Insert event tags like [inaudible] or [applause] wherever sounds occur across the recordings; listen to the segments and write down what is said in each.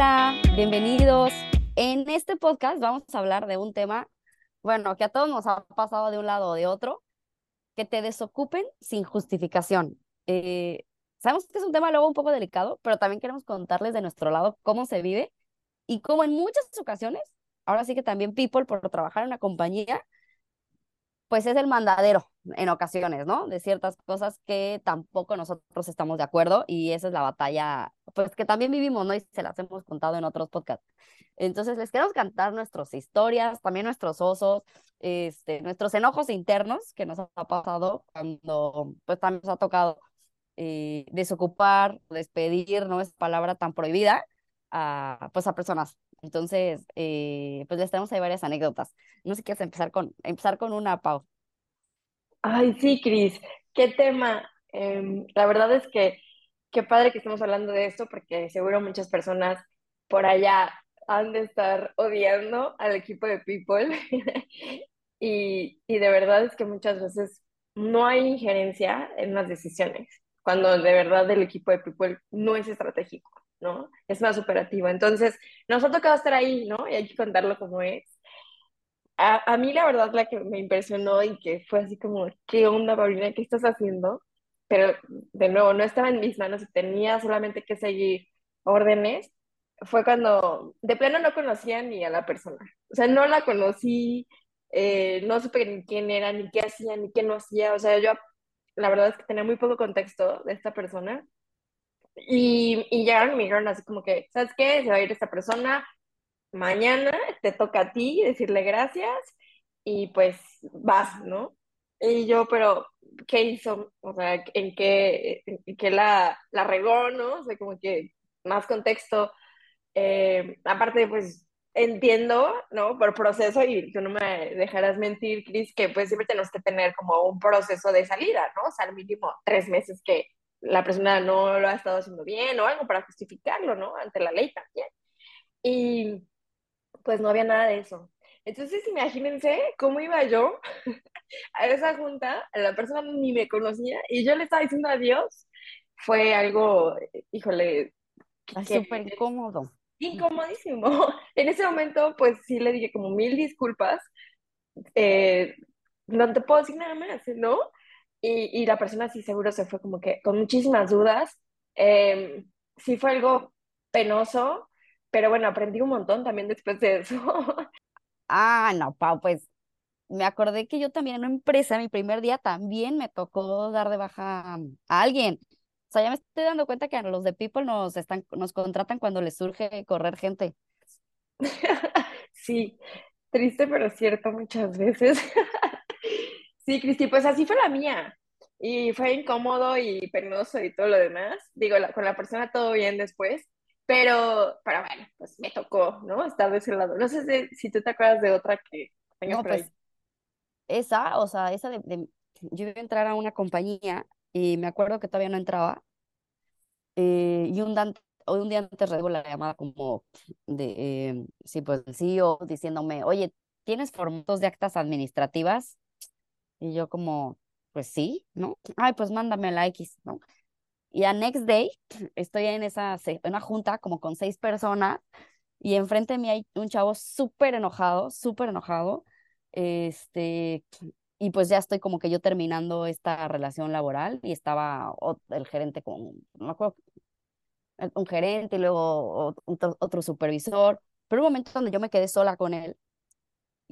Hola, bienvenidos. En este podcast vamos a hablar de un tema, bueno, que a todos nos ha pasado de un lado o de otro, que te desocupen sin justificación. Eh, sabemos que es un tema luego un poco delicado, pero también queremos contarles de nuestro lado cómo se vive y cómo en muchas ocasiones, ahora sí que también People, por trabajar en una compañía, pues es el mandadero en ocasiones, ¿no? De ciertas cosas que tampoco nosotros estamos de acuerdo y esa es la batalla, pues que también vivimos, ¿no? Y se las hemos contado en otros podcasts. Entonces les queremos cantar nuestras historias, también nuestros osos, este, nuestros enojos internos que nos ha pasado cuando pues también nos ha tocado eh, desocupar, despedir, ¿no? Es palabra tan prohibida a, pues a personas. Entonces, eh, pues les tenemos ahí varias anécdotas. No sé si quieres empezar con, empezar con una, Pau. Ay, sí, Cris, qué tema. Em, la verdad es que qué padre que estemos hablando de esto porque seguro muchas personas por allá han de estar odiando al equipo de People [laughs] y, y de verdad es que muchas veces no hay injerencia en las decisiones cuando de verdad el equipo de People no es estratégico, ¿no? Es más operativo. Entonces, nos ha tocado estar ahí, ¿no? Y hay que contarlo como es a, mí la verdad la que me impresionó y que fue así como, ¿qué onda, Paulina? ¿Qué estás haciendo? Pero de nuevo, no estaba en mis manos y tenía solamente que seguir órdenes. Fue cuando de plano no conocía ni a la persona. O sea, no la conocí, eh, no supe ni quién era, ni qué hacía, ni qué no hacía. O sea, yo la verdad es que tenía muy poco contexto de esta persona. Y, y llegaron y me dijeron así como que, ¿sabes qué? Se va a ir esta persona, mañana te toca a ti decirle gracias y pues vas, ¿no? Y yo, pero, ¿qué hizo? O sea, ¿en qué, en qué la, la regó, no? O sea, como que más contexto. Eh, aparte, pues, entiendo, ¿no? Por proceso, y tú no me dejarás mentir, Cris, que pues siempre tenemos que tener como un proceso de salida, ¿no? O sea, al mínimo tres meses que la persona no lo ha estado haciendo bien o algo para justificarlo, ¿no? Ante la ley también. Y pues no había nada de eso. Entonces, imagínense cómo iba yo [laughs] a esa junta, a la persona ni me conocía y yo le estaba diciendo adiós. Fue algo, híjole, súper incómodo. Incomodísimo. [laughs] En ese momento, pues sí le dije como mil disculpas. Eh, no te puedo decir nada más, ¿no? Y, y, la persona sí seguro se fue como que con muchísimas dudas. Eh, sí fue algo penoso, pero bueno, aprendí un montón también después de eso. [laughs] Ah, no, Pau, pues me acordé que yo también en una empresa, mi primer día también me tocó dar de baja a alguien. O sea, ya me estoy dando cuenta que a los de People nos están, nos contratan cuando les surge correr gente. [laughs] Sí, triste pero cierto muchas veces. [laughs] Sí, Cristi, pues así fue la mía. Y fue incómodo y penoso y todo lo demás. Digo, con la persona todo bien después, pero, pero bueno, pues me tocó, ¿no? Estar de ese lado. No sé si, tú te acuerdas de otra que tengas no, por ahí. Pues, esa, o sea, esa de, yo iba a entrar a una compañía y me acuerdo que todavía no entraba. Eh, y un, un día antes recibo la llamada como de, eh, sí, pues el CEO diciéndome, oye, ¿tienes formatos de actas administrativas? Y yo como, pues sí, ¿no? Ay, pues mándame la X, ¿no? Y a next day [clears throat] estoy en esa en una junta como con seis personas y enfrente de mí hay un chavo súper enojado, súper enojado. Este, [clears throat] y pues ya estoy como que yo terminando esta relación laboral y estaba el gerente con, no me acuerdo, un gerente y luego otro, otro supervisor. Pero un momento donde yo me quedé sola con él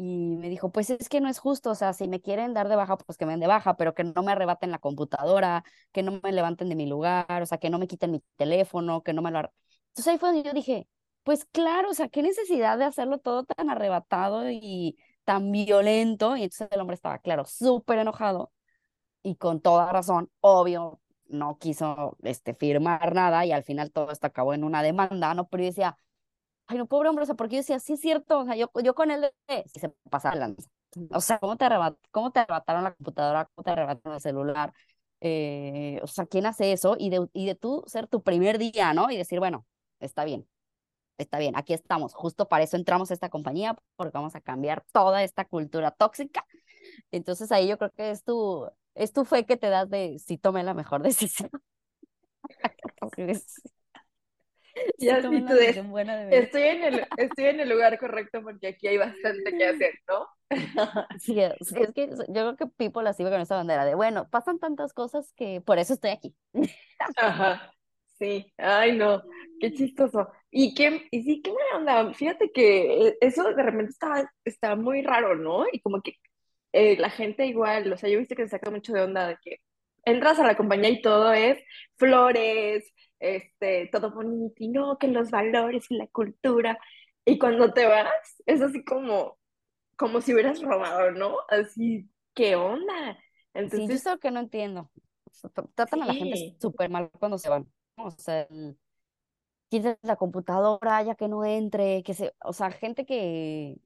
y me dijo, pues es que no es justo, o sea, si me quieren dar de baja, pues que me den de baja, pero que no me arrebaten la computadora, que no me levanten de mi lugar, o sea, que no me quiten mi teléfono, que no me lo... Entonces ahí fue donde yo dije, pues claro, o sea, qué necesidad de hacerlo todo tan arrebatado y tan violento. Y entonces el hombre estaba, claro, súper enojado y con toda razón, obvio, no quiso este, firmar nada y al final todo esto acabó en una demanda, ¿no? Pero yo decía, ay, no, pobre hombre, o sea, porque yo decía, sí es cierto, o sea, yo, yo con él, si se pasa la lanza. O sea, ¿cómo te, ¿cómo te arrebataron la computadora? ¿Cómo te arrebataron el celular? Eh, o sea, ¿quién hace eso? Y de, y de tú ser tu primer día, ¿no? Y decir, bueno, está bien, está bien, aquí estamos. Justo para eso entramos a esta compañía, porque vamos a cambiar toda esta cultura tóxica. Entonces ahí yo creo que es tu, es tu fe que te das de si tomé la mejor [laughs] decisión. [laughs] Tú la de estoy en el, estoy en el lugar correcto porque aquí hay bastante que hacer, ¿no? [laughs] Sí, es, que yo creo que People así va con esa bandera de, bueno, pasan tantas cosas que por eso estoy aquí. [laughs] Ajá, sí, ay no, qué chistoso. Y qué, y sí, qué buena onda. Fíjate que eh, eso de repente está, está muy raro, ¿no? Y como que eh, la gente igual, o sea, yo he visto que se saca mucho de onda de que entras a la compañía y todo es flores, este, todo bonito, y no, que los valores y la cultura. Y cuando te vas, es así como, como si hubieras robado, ¿no? Así, ¿qué onda? Sí, yo Entonces, lo que no entiendo. Tratan a la gente sí, súper mal cuando se van. O sea, el- quitas la computadora ya que no entre, que se, o sea, gente que,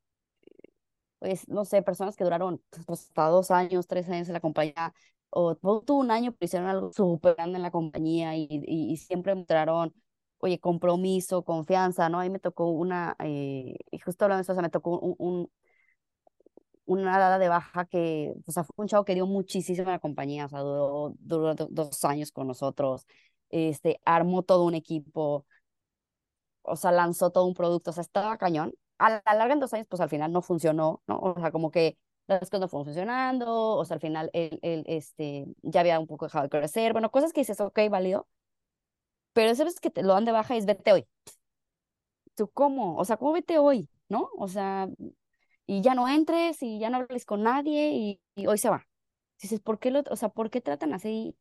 pues, no sé, personas que duraron pues, hasta dos años, tres años en la compañía, o tú un año, pero hicieron algo súper grande en la compañía y, y, y siempre mostraron, oye, compromiso, confianza, ¿no? Ahí me tocó una, eh, y justo hablando de eso, o sea, me tocó un, un- una dada de baja que, o sea, fue un chavo que dio muchísimo a la compañía, o sea, duró, duró do- dos años con nosotros, este, armó todo un equipo, o sea, lanzó todo un producto, o sea, estaba cañón. A la larga en dos años, pues al final no funcionó, ¿no? O sea, como que las cosas no fueron funcionando, o sea, al final él, él, este, ya había un poco dejado de crecer, bueno, cosas que dices, ok, válido, pero eso es que te lo dan de baja y es vete hoy. ¿Tú cómo? O sea, ¿cómo vete hoy? ¿No? O sea, y ya no entres y ya no hables con nadie y, y hoy se va. Dices, ¿por qué lo, o sea, ¿por qué tratan así?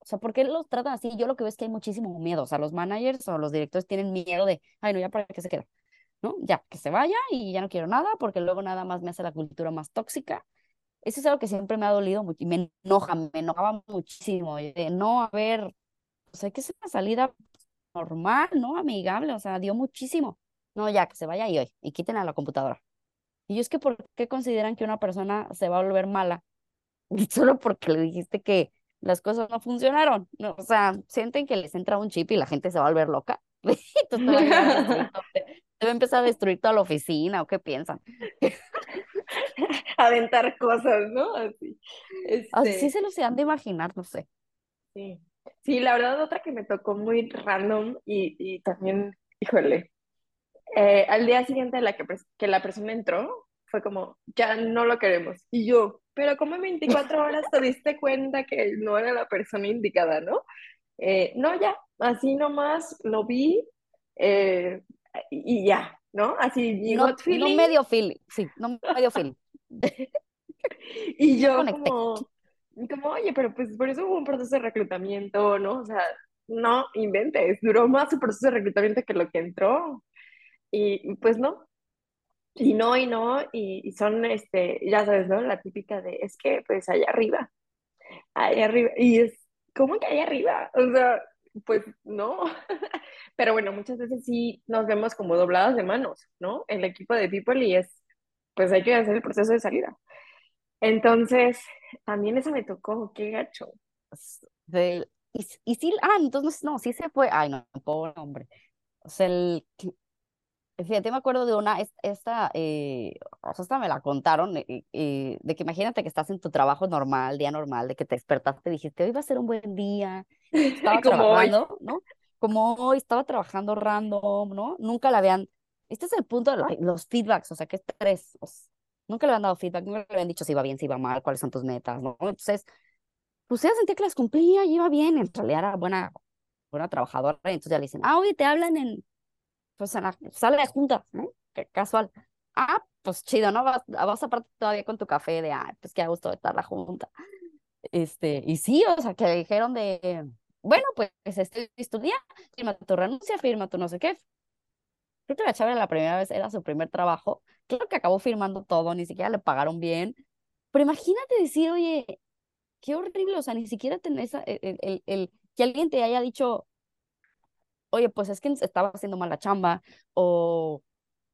O sea, ¿por qué los tratan así? Yo lo que veo es que hay muchísimo miedo. O sea, los managers o los directores tienen miedo de, ay, no, ya para qué se queda. ¿No? Ya, que se vaya y ya no quiero nada porque luego nada más me hace la cultura más tóxica. Eso es algo que siempre me ha dolido mucho y me enoja, me enojaba muchísimo de no haber, o sea, que hacer una salida normal, ¿no? Amigable, o sea, dio muchísimo. No, ya, que se vaya y hoy, y quiten a la computadora. Y yo es que, ¿por qué consideran que una persona se va a volver mala? [laughs] Solo porque le dijiste que las cosas no funcionaron. No, o sea, sienten que les entra un chip y la gente se va a volver loca. [laughs] Entonces [laughs] va a empezar a destruir toda la oficina, ¿o qué piensan? [laughs] aventar cosas, ¿no? Así, Así este, se los han de imaginar, no sé. sí. Sí, la verdad, otra que me tocó muy random y, y también, híjole, eh, al día siguiente de la que, que la persona entró, fue como, ya no lo queremos. Y yo, pero como en 24 horas te diste cuenta que no era la persona indicada, ¿no? Eh, no, ya, así nomás lo vi eh, y, ya, ¿no? Así mi No, no medio feeling, sí, no medio feeling. [laughs] y yo conecté. como, como, oye, pero pues por eso hubo un proceso de reclutamiento, ¿no? O sea, no inventes, duró más su proceso de reclutamiento que lo que entró. Y y, pues no, y no, y no, y, y son, este, ya sabes, ¿no? La típica de, es que pues allá arriba, allá arriba, y es, ¿cómo que allá arriba? O sea, pues no. [laughs] Pero bueno, muchas veces sí nos vemos como dobladas de manos, ¿no? El equipo de People y es, pues hay que hacer el proceso de salida. Entonces, también eso me tocó, qué gacho. Sí, y, y sí, ah, entonces no, sí se fue. Ay, no, pobre hombre. O sea, el, fíjate, me acuerdo de una, es- esta, eh, o sea, esta me la contaron, eh, eh, de que imagínate que estás en tu trabajo normal, día normal, de que te despertaste dijiste, hoy va a ser un buen día. [laughs] Estaba Como hoy. trabajando, ¿no? Como hoy estaba trabajando random, ¿no? Nunca la habían, este es el punto de los feedbacks, o sea, que estrés. o sea, nunca le habían dado feedback, nunca le habían dicho si iba bien, si iba mal, cuáles son tus metas, ¿no? Entonces, pues ella sentía que las cumplía y iba bien, en realidad era buena, buena trabajadora, y entonces ya le dicen, ah, oye, te hablan en, pues en la sala de juntas, ¿no? Qué casual. Ah, pues chido, ¿no? Vas, vas aparte todavía con tu café de, ah, pues qué gusto de estar la junta. Este, y sí, o sea, que le dijeron de, bueno, pues este día, firma tu renuncia, firma tu no sé qué. Creo que la chava la primera vez era su primer trabajo, creo que acabó firmando todo, ni siquiera le pagaron bien. Pero imagínate decir, oye, qué horrible, o sea, ni siquiera tener esa, el, el- el- que alguien te haya dicho, oye, pues es que estaba haciendo mal la chamba, o,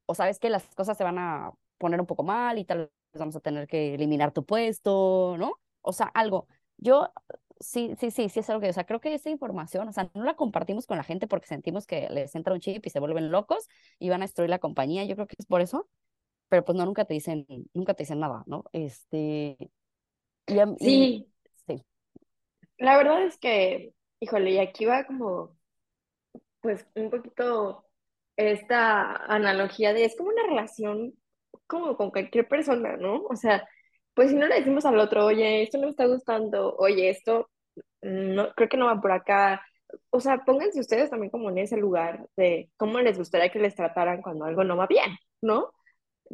o sabes que las cosas se van a poner un poco mal y tal vez vamos a tener que eliminar tu puesto, ¿no? O sea, algo. Yo, sí, sí, sí, sí es algo que, o sea, creo que esa información, o sea, no la compartimos con la gente porque sentimos que les entra un chip y se vuelven locos y van a destruir la compañía, yo creo que es por eso, pero pues no, nunca te dicen, nunca te dicen nada, ¿no? Este, y, a- y Sí, sí, la verdad es que, híjole, y aquí va como, pues un poquito esta analogía de es como una relación como con cualquier persona, ¿no? O sea, pues si no le decimos al otro, oye, esto no me está gustando, oye, esto no, creo que no va por acá. O sea, pónganse ustedes también como en ese lugar de cómo les gustaría que les trataran cuando algo no va bien, ¿no?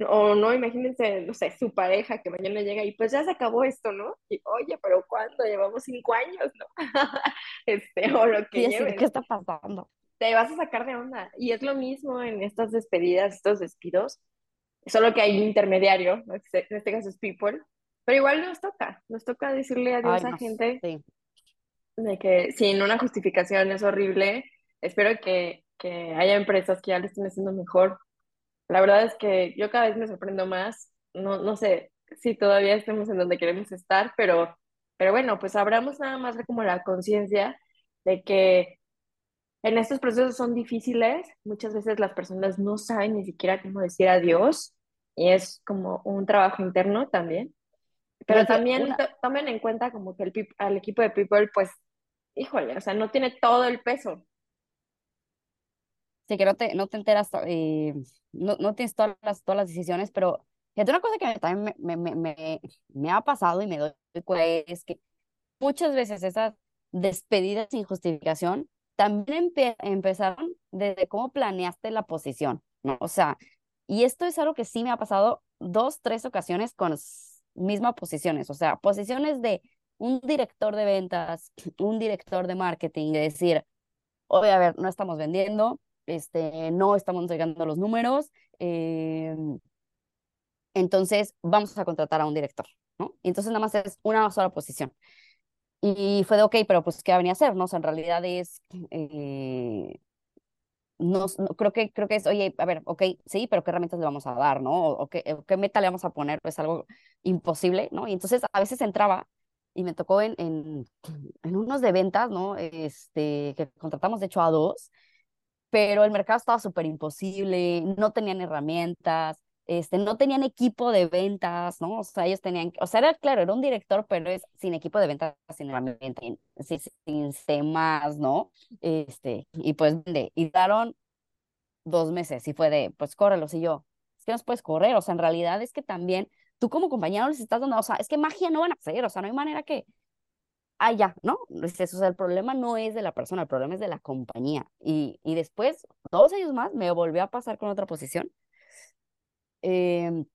O no, imagínense, no sé, su pareja que mañana llega y pues ya se acabó esto, ¿no? Y oye, pero ¿cuándo? Llevamos cinco años, ¿no? [laughs] este, o lo que sí, ¿Qué está pasando? Te vas a sacar de onda. Y es lo mismo en estas despedidas, estos despidos, solo que hay un intermediario, ¿no? en este caso es People, pero igual nos toca, nos toca decirle adiós a gente sí. De que sin una justificación es horrible. Espero que, que haya empresas que ya lo estén haciendo mejor, la verdad es que yo cada vez me sorprendo más. No, no sé si todavía estemos en donde queremos estar, pero, pero bueno, pues abramos nada más como la conciencia de que en estos procesos son difíciles. Muchas veces las personas no saben ni siquiera cómo decir adiós y es como un trabajo interno también. Pero también tomen en cuenta como que el, al equipo de People, pues, híjole, o sea, no tiene todo el peso. Sí, que no te, no te enteras, eh, no, no tienes todas las, todas las decisiones, pero fíjate, una cosa que también me, me, me, me ha pasado y me doy cuenta es que muchas veces esas despedidas sin justificación también empezaron desde cómo planeaste la posición, ¿no? O sea, y esto es algo que sí me ha pasado dos, tres ocasiones con mismas posiciones, o sea, posiciones de un director de ventas, [clears throat] un director de marketing, de decir, oye, a ver, no estamos vendiendo, este, no estamos llegando a los números, eh, entonces vamos a contratar a un director, ¿no? Y entonces nada más es una sola posición. Y fue de, ok, pero pues, ¿qué venía a hacer? No, o en realidad es, eh, no, creo, que, creo que es, oye, a ver, ok, sí, pero ¿qué herramientas le vamos a dar, no? O, qué, qué, meta le vamos a poner, pues algo imposible, ¿no? Y entonces a veces entraba y me tocó en, en, [clears throat] en unos de ventas, ¿no? Este, que contratamos de hecho a dos, pero el mercado estaba súper imposible, no tenían herramientas, este, no tenían equipo de ventas, ¿no? O sea, ellos tenían, o sea, era claro, era un director, pero es sin equipo de ventas, sin herramienta, sin, sin sistemas, ¿no? Este, y pues, y daron dos meses y fue de, pues córrelos, y yo, es que no puedes correr, o sea, en realidad es que también tú como compañero les estás dando, o sea, es que magia no van a hacer, o sea, no hay manera que, ah, ya, ¿no? O sea, el problema no es de la persona, el problema es de la compañía. Y, y después, dos años más, me volvió a pasar con otra posición. Em,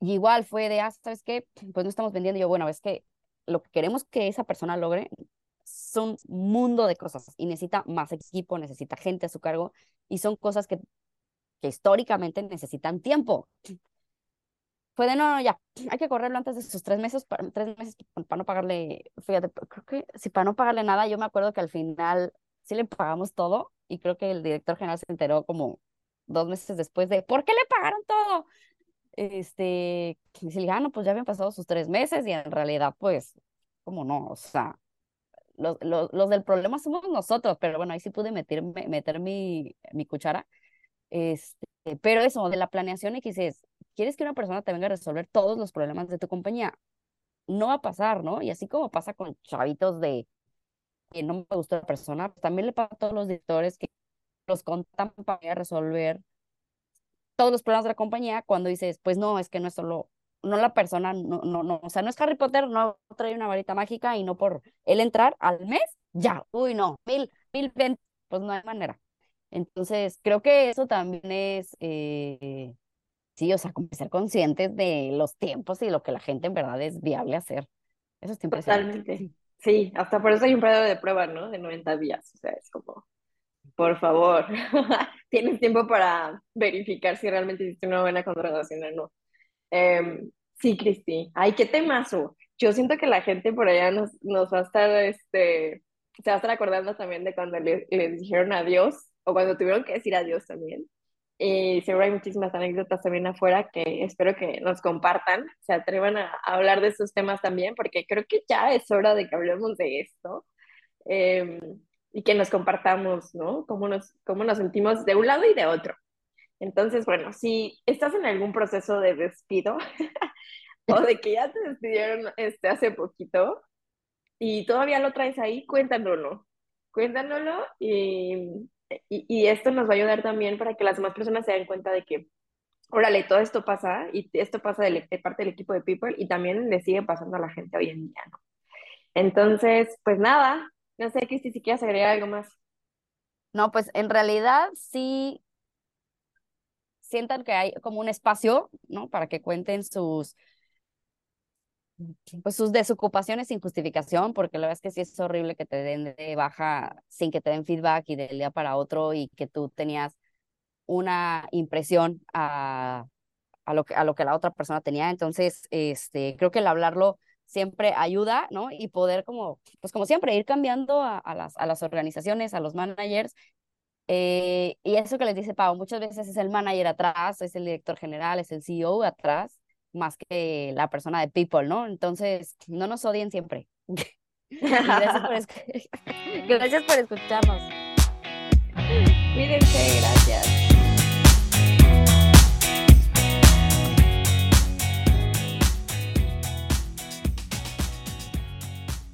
y igual fue de, ah, ¿sabes qué? Pues no estamos vendiendo. Y yo, bueno, es que lo que queremos que esa persona logre son un mundo de cosas y necesita más equipo, necesita gente a su cargo y son cosas que, que históricamente necesitan tiempo fue de no, no, ya, hay que correrlo antes de sus tres meses, para, tres meses para no pagarle, fíjate, creo que si para no pagarle nada, yo me acuerdo que al final sí le pagamos todo y creo que el director general se enteró como dos meses después de, ¿por qué le pagaron todo? Este, y se le ah, no, pues ya habían pasado sus tres meses y en realidad, pues, como no, o sea, los, los, los del problema somos nosotros, pero bueno, ahí sí pude meter, meter mi, mi cuchara. Este, pero eso, de la planeación que dices, quieres que una persona te venga a resolver todos los problemas de tu compañía. No va a pasar, ¿no? Y así como pasa con chavitos de que no me gusta la persona, pues también le pasa a todos los directores que los contan para resolver todos los problemas de la compañía cuando dices, pues no, es que no es solo, no la persona, no, no, no, o sea, no es Harry Potter, no trae una varita mágica y no por él entrar al mes, ya, uy, no, mil, mil, pues no hay manera. Entonces, creo que eso también es, eh, Sí, o sea, como ser conscientes de los tiempos y lo que la gente en verdad es viable hacer. Eso es Totalmente. Sí, hasta por eso hay un periodo de prueba, ¿no? De 90 días. O sea, es como, por favor, [laughs] tienes tiempo para verificar si realmente hiciste una buena contratación o no. Em, sí, Cristi. Ay, qué temazo. Yo siento que la gente por allá nos, nos va a estar, este, se va a estar acordando también de cuando les dijeron adiós o cuando tuvieron que decir adiós también. Y seguro hay muchísimas anécdotas también afuera que espero que nos compartan, se atrevan a, hablar de estos temas también, porque creo que ya es hora de que hablemos de esto em, y que nos compartamos, ¿no? Cómo nos, cómo nos sentimos de un lado y de otro. Entonces, bueno, si estás en algún proceso de despido [laughs] o de que ya te despidieron este, hace poquito y todavía lo traes ahí, cuéntanoslo. cuéntanoslo y, y, y esto nos va a ayudar también para que las demás personas se den cuenta de que, órale, todo esto pasa y esto pasa de, de parte del equipo de People y también le sigue pasando a la gente hoy en día, ¿no? Entonces, pues nada, no sé, Cristi, si quieres agregar algo más. No, pues en realidad sí sientan que hay como un espacio, ¿no? Para que cuenten sus, pues sus desocupaciones sin justificación, porque la verdad es que sí es horrible que te den de baja sin que te den feedback y del día para otro y que tú tenías una impresión a, a, lo, que, a lo que la otra persona tenía. Entonces, este, creo que el hablarlo siempre ayuda, ¿no? Y poder como, pues como siempre, ir cambiando a, a las, a las organizaciones, a los managers. Eh, y eso que les dice Pau, muchas veces es el manager atrás, es el director general, es el CEO atrás, más que la persona de people, ¿no? Entonces, no nos odien siempre. [laughs] [laughs] gracias, por [laughs] gracias por escucharnos. Cuídense, gracias.